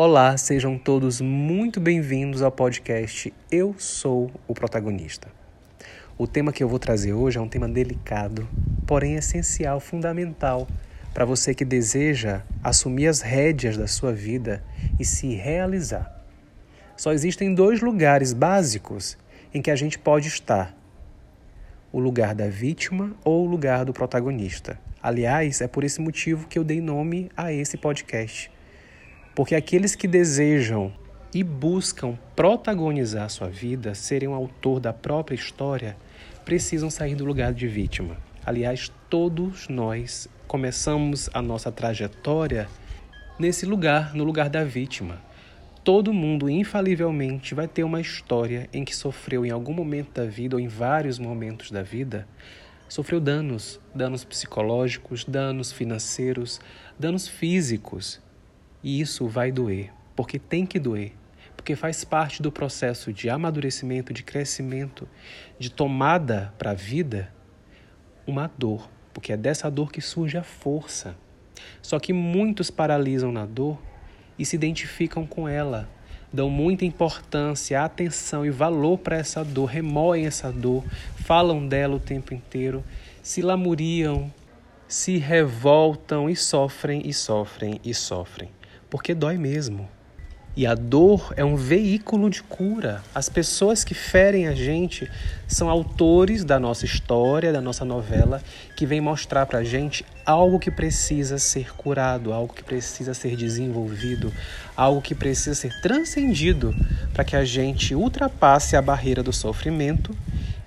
Olá, sejam todos muito bem-vindos ao podcast Eu Sou o Protagonista. O tema que eu vou trazer hoje é um tema delicado, porém essencial, fundamental para você que deseja assumir as rédeas da sua vida e se realizar. Só existem dois lugares básicos em que a gente pode estar: o lugar da vítima ou o lugar do protagonista. Aliás, é por esse motivo que eu dei nome a esse podcast porque aqueles que desejam e buscam protagonizar sua vida, serem o autor da própria história, precisam sair do lugar de vítima. Aliás, todos nós começamos a nossa trajetória nesse lugar, no lugar da vítima. Todo mundo, infalivelmente, vai ter uma história em que sofreu em algum momento da vida ou em vários momentos da vida, sofreu danos, danos psicológicos, danos financeiros, danos físicos. E isso vai doer, porque tem que doer, porque faz parte do processo de amadurecimento, de crescimento, de tomada para a vida, uma dor, porque é dessa dor que surge a força. Só que muitos paralisam na dor e se identificam com ela, dão muita importância, atenção e valor para essa dor, remoem essa dor, falam dela o tempo inteiro, se lamuriam, se revoltam e sofrem e sofrem e sofrem porque dói mesmo. E a dor é um veículo de cura. As pessoas que ferem a gente são autores da nossa história, da nossa novela, que vem mostrar pra gente algo que precisa ser curado, algo que precisa ser desenvolvido, algo que precisa ser transcendido para que a gente ultrapasse a barreira do sofrimento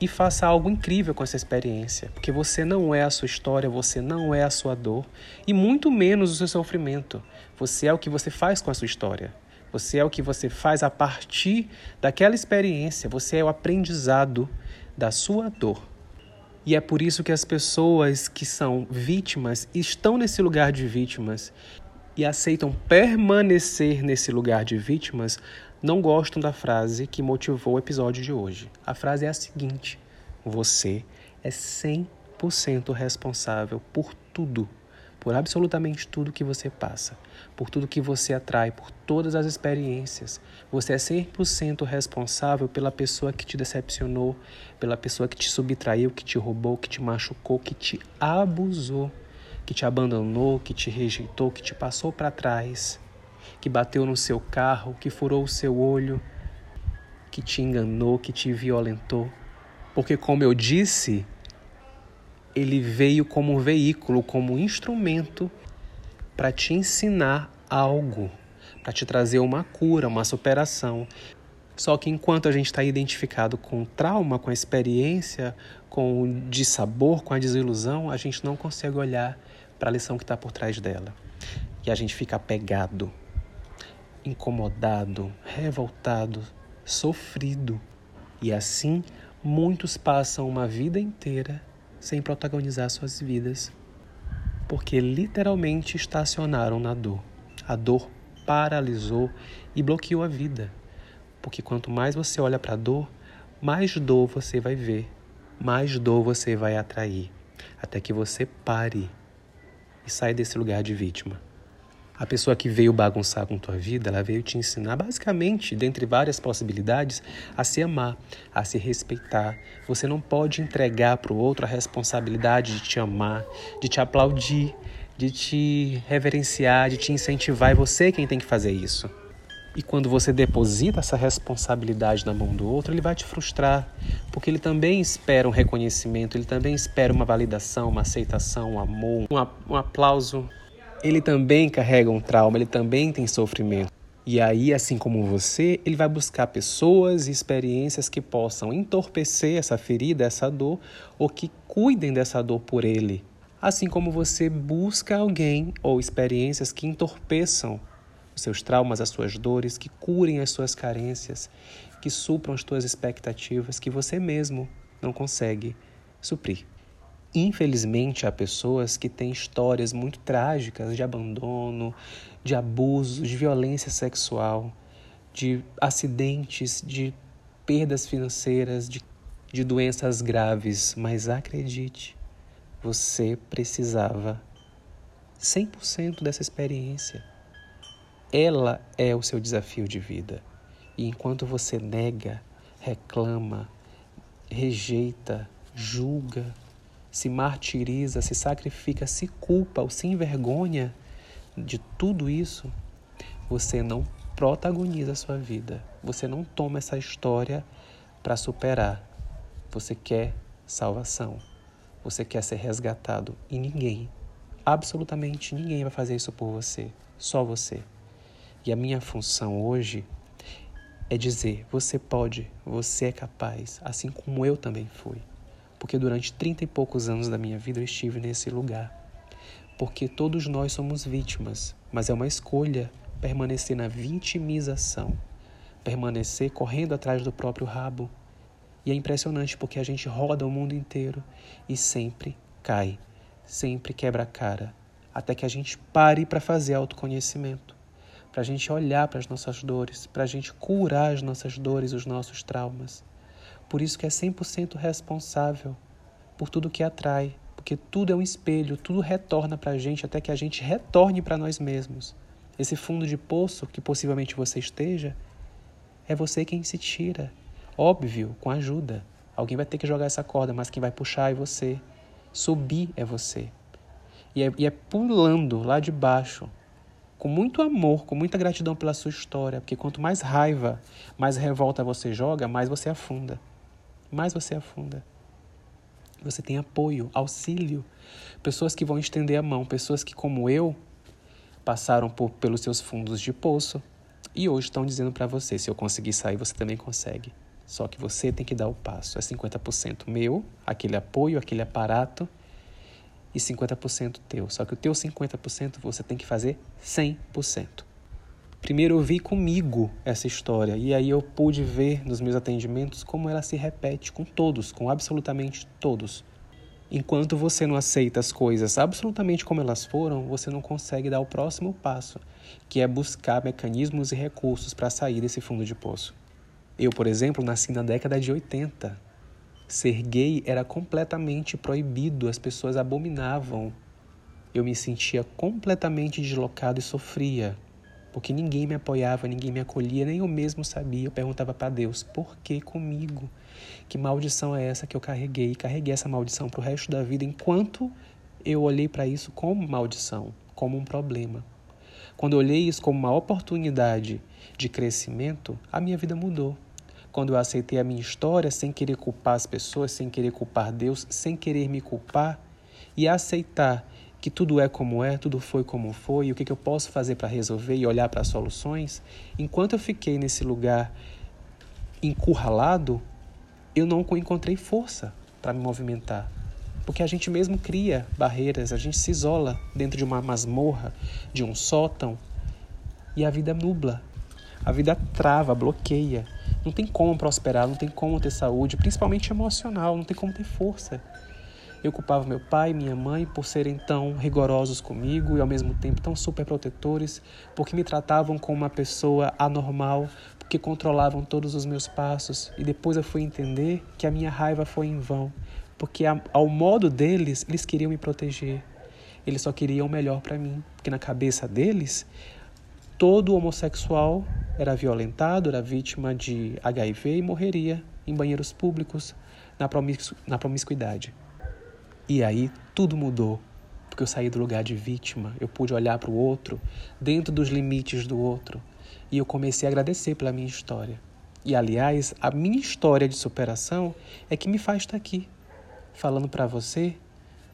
e faça algo incrível com essa experiência, porque você não é a sua história, você não é a sua dor e muito menos o seu sofrimento. Você é o que você faz com a sua história. Você é o que você faz a partir daquela experiência. Você é o aprendizado da sua dor. E é por isso que as pessoas que são vítimas estão nesse lugar de vítimas e aceitam permanecer nesse lugar de vítimas não gostam da frase que motivou o episódio de hoje. A frase é a seguinte: Você é 100% responsável por tudo por absolutamente tudo que você passa, por tudo que você atrai, por todas as experiências. Você é 100% responsável pela pessoa que te decepcionou, pela pessoa que te subtraiu, que te roubou, que te machucou, que te abusou, que te abandonou, que te rejeitou, que te passou para trás, que bateu no seu carro, que furou o seu olho, que te enganou, que te violentou. Porque, como eu disse, ele veio como veículo, como instrumento para te ensinar algo, para te trazer uma cura, uma superação. Só que enquanto a gente está identificado com o trauma, com a experiência, com o dissabor, com a desilusão, a gente não consegue olhar para a lição que está por trás dela. E a gente fica apegado, incomodado, revoltado, sofrido. E assim, muitos passam uma vida inteira sem protagonizar suas vidas, porque literalmente estacionaram na dor. A dor paralisou e bloqueou a vida. Porque quanto mais você olha para a dor, mais dor você vai ver, mais dor você vai atrair, até que você pare e saia desse lugar de vítima. A pessoa que veio bagunçar com tua vida, ela veio te ensinar, basicamente, dentre várias possibilidades, a se amar, a se respeitar. Você não pode entregar para o outro a responsabilidade de te amar, de te aplaudir, de te reverenciar, de te incentivar. É você quem tem que fazer isso. E quando você deposita essa responsabilidade na mão do outro, ele vai te frustrar, porque ele também espera um reconhecimento, ele também espera uma validação, uma aceitação, um amor, um, um aplauso ele também carrega um trauma, ele também tem sofrimento. E aí, assim como você, ele vai buscar pessoas e experiências que possam entorpecer essa ferida, essa dor, ou que cuidem dessa dor por ele. Assim como você busca alguém ou experiências que entorpeçam os seus traumas, as suas dores, que curem as suas carências, que supram as suas expectativas que você mesmo não consegue suprir. Infelizmente, há pessoas que têm histórias muito trágicas de abandono, de abuso, de violência sexual, de acidentes, de perdas financeiras, de, de doenças graves. Mas acredite, você precisava 100% dessa experiência. Ela é o seu desafio de vida. E enquanto você nega, reclama, rejeita, julga, se martiriza, se sacrifica, se culpa ou se envergonha de tudo isso, você não protagoniza a sua vida. Você não toma essa história para superar. Você quer salvação. Você quer ser resgatado. E ninguém, absolutamente ninguém vai fazer isso por você. Só você. E a minha função hoje é dizer: você pode, você é capaz, assim como eu também fui. Porque durante trinta e poucos anos da minha vida eu estive nesse lugar. Porque todos nós somos vítimas, mas é uma escolha permanecer na vitimização, permanecer correndo atrás do próprio rabo. E é impressionante porque a gente roda o mundo inteiro e sempre cai, sempre quebra a cara, até que a gente pare para fazer autoconhecimento, para a gente olhar para as nossas dores, para a gente curar as nossas dores, os nossos traumas. Por isso que é 100% responsável por tudo que atrai, porque tudo é um espelho, tudo retorna para a gente até que a gente retorne para nós mesmos. Esse fundo de poço que possivelmente você esteja, é você quem se tira. Óbvio, com ajuda. Alguém vai ter que jogar essa corda, mas quem vai puxar é você. Subir é você. E é, e é pulando lá de baixo, com muito amor, com muita gratidão pela sua história, porque quanto mais raiva, mais revolta você joga, mais você afunda. Mais você afunda. Você tem apoio, auxílio, pessoas que vão estender a mão, pessoas que, como eu, passaram por, pelos seus fundos de poço e hoje estão dizendo para você: se eu conseguir sair, você também consegue. Só que você tem que dar o passo. É 50% meu, aquele apoio, aquele aparato, e 50% teu. Só que o teu 50% você tem que fazer 100%. Primeiro eu vi comigo essa história e aí eu pude ver nos meus atendimentos como ela se repete com todos, com absolutamente todos. Enquanto você não aceita as coisas absolutamente como elas foram, você não consegue dar o próximo passo, que é buscar mecanismos e recursos para sair desse fundo de poço. Eu, por exemplo, nasci na década de 80. Ser gay era completamente proibido, as pessoas abominavam. Eu me sentia completamente deslocado e sofria porque ninguém me apoiava, ninguém me acolhia, nem eu mesmo sabia. Eu perguntava para Deus: por que comigo? Que maldição é essa que eu carreguei? Carreguei essa maldição para o resto da vida, enquanto eu olhei para isso como maldição, como um problema. Quando eu olhei isso como uma oportunidade de crescimento, a minha vida mudou. Quando eu aceitei a minha história sem querer culpar as pessoas, sem querer culpar Deus, sem querer me culpar, e aceitar que tudo é como é, tudo foi como foi, e o que, que eu posso fazer para resolver e olhar para soluções, enquanto eu fiquei nesse lugar encurralado, eu não encontrei força para me movimentar. Porque a gente mesmo cria barreiras, a gente se isola dentro de uma masmorra, de um sótão, e a vida nubla. A vida trava, bloqueia. Não tem como prosperar, não tem como ter saúde, principalmente emocional, não tem como ter força. Eu culpava meu pai e minha mãe por serem tão rigorosos comigo e ao mesmo tempo tão superprotetores, porque me tratavam como uma pessoa anormal, porque controlavam todos os meus passos. E depois eu fui entender que a minha raiva foi em vão, porque ao modo deles, eles queriam me proteger. Eles só queriam o melhor para mim, porque na cabeça deles, todo homossexual era violentado, era vítima de HIV e morreria em banheiros públicos na, promiscu na promiscuidade. E aí tudo mudou, porque eu saí do lugar de vítima, eu pude olhar para o outro, dentro dos limites do outro, e eu comecei a agradecer pela minha história. E aliás, a minha história de superação é que me faz estar aqui, falando para você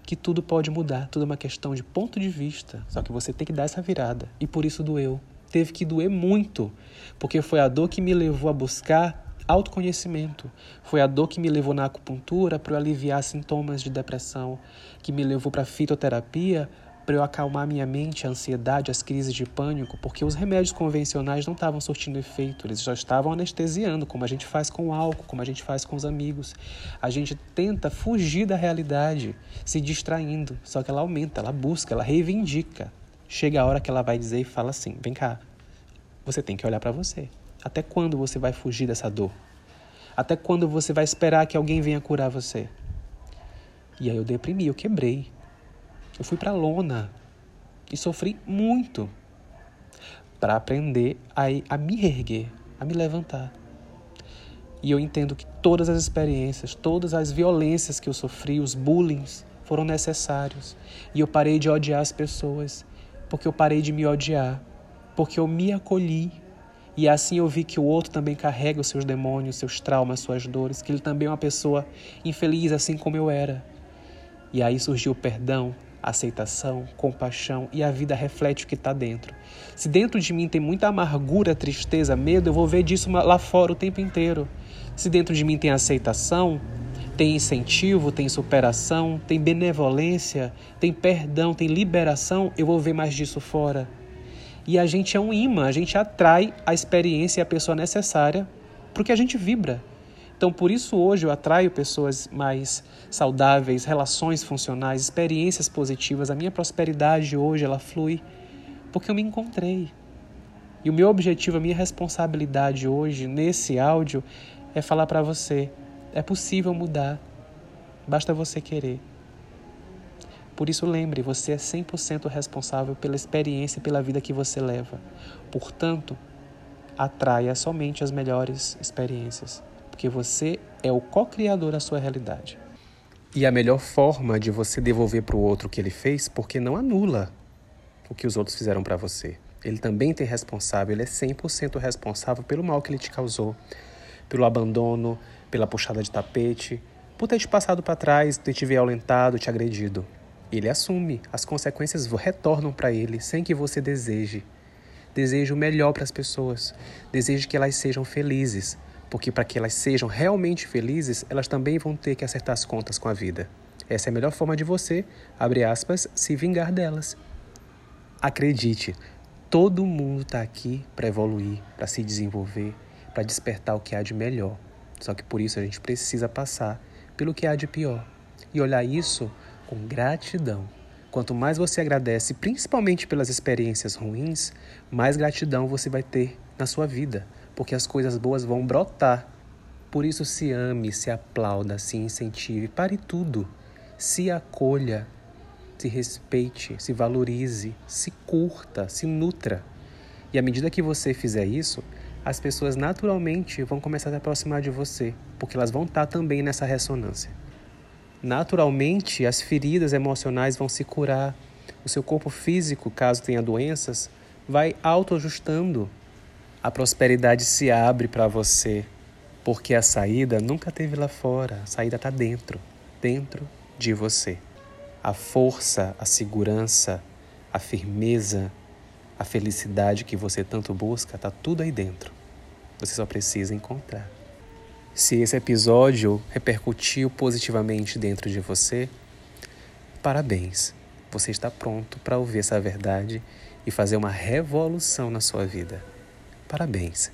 que tudo pode mudar, tudo é uma questão de ponto de vista, só que você tem que dar essa virada, e por isso doeu. Teve que doer muito, porque foi a dor que me levou a buscar autoconhecimento. Foi a dor que me levou na acupuntura para eu aliviar sintomas de depressão, que me levou para fitoterapia para eu acalmar minha mente, a ansiedade, as crises de pânico, porque os remédios convencionais não estavam surtindo efeito, eles já estavam anestesiando, como a gente faz com o álcool, como a gente faz com os amigos. A gente tenta fugir da realidade, se distraindo, só que ela aumenta, ela busca, ela reivindica. Chega a hora que ela vai dizer e fala assim: vem cá, você tem que olhar para você. Até quando você vai fugir dessa dor? Até quando você vai esperar que alguém venha curar você? E aí eu deprimi, eu quebrei. Eu fui para lona e sofri muito. para aprender a, a me erguer, a me levantar. E eu entendo que todas as experiências, todas as violências que eu sofri, os bullying, foram necessários. E eu parei de odiar as pessoas, porque eu parei de me odiar, porque eu me acolhi. E assim eu vi que o outro também carrega os seus demônios, seus traumas, suas dores, que ele também é uma pessoa infeliz, assim como eu era. E aí surgiu o perdão, aceitação, compaixão e a vida reflete o que está dentro. Se dentro de mim tem muita amargura, tristeza, medo, eu vou ver disso lá fora o tempo inteiro. Se dentro de mim tem aceitação, tem incentivo, tem superação, tem benevolência, tem perdão, tem liberação, eu vou ver mais disso fora. E a gente é um imã, a gente atrai a experiência e a pessoa necessária porque a gente vibra. Então, por isso hoje eu atraio pessoas mais saudáveis, relações funcionais, experiências positivas. A minha prosperidade hoje ela flui porque eu me encontrei. E o meu objetivo, a minha responsabilidade hoje nesse áudio é falar para você: é possível mudar, basta você querer. Por isso, lembre, você é 100% responsável pela experiência e pela vida que você leva. Portanto, atraia somente as melhores experiências porque você é o co-criador da sua realidade. E a melhor forma de você devolver para o outro o que ele fez, porque não anula o que os outros fizeram para você. Ele também tem responsável, ele é 100% responsável pelo mal que ele te causou, pelo abandono, pela puxada de tapete, por ter te passado para trás, ter te violentado, te agredido. Ele assume, as consequências retornam para ele sem que você deseje. Deseje o melhor para as pessoas, deseje que elas sejam felizes, porque para que elas sejam realmente felizes, elas também vão ter que acertar as contas com a vida. Essa é a melhor forma de você, abre aspas, se vingar delas. Acredite, todo mundo está aqui para evoluir, para se desenvolver, para despertar o que há de melhor. Só que por isso a gente precisa passar pelo que há de pior e olhar isso com gratidão. Quanto mais você agradece, principalmente pelas experiências ruins, mais gratidão você vai ter na sua vida porque as coisas boas vão brotar. Por isso, se ame, se aplauda, se incentive, pare tudo. Se acolha, se respeite, se valorize, se curta, se nutra. E à medida que você fizer isso, as pessoas naturalmente vão começar a se aproximar de você, porque elas vão estar também nessa ressonância. Naturalmente, as feridas emocionais vão se curar. O seu corpo físico, caso tenha doenças, vai autoajustando a prosperidade se abre para você, porque a saída nunca teve lá fora, a saída está dentro, dentro de você. A força, a segurança, a firmeza, a felicidade que você tanto busca, está tudo aí dentro. Você só precisa encontrar. Se esse episódio repercutiu positivamente dentro de você, parabéns. Você está pronto para ouvir essa verdade e fazer uma revolução na sua vida. Parabéns!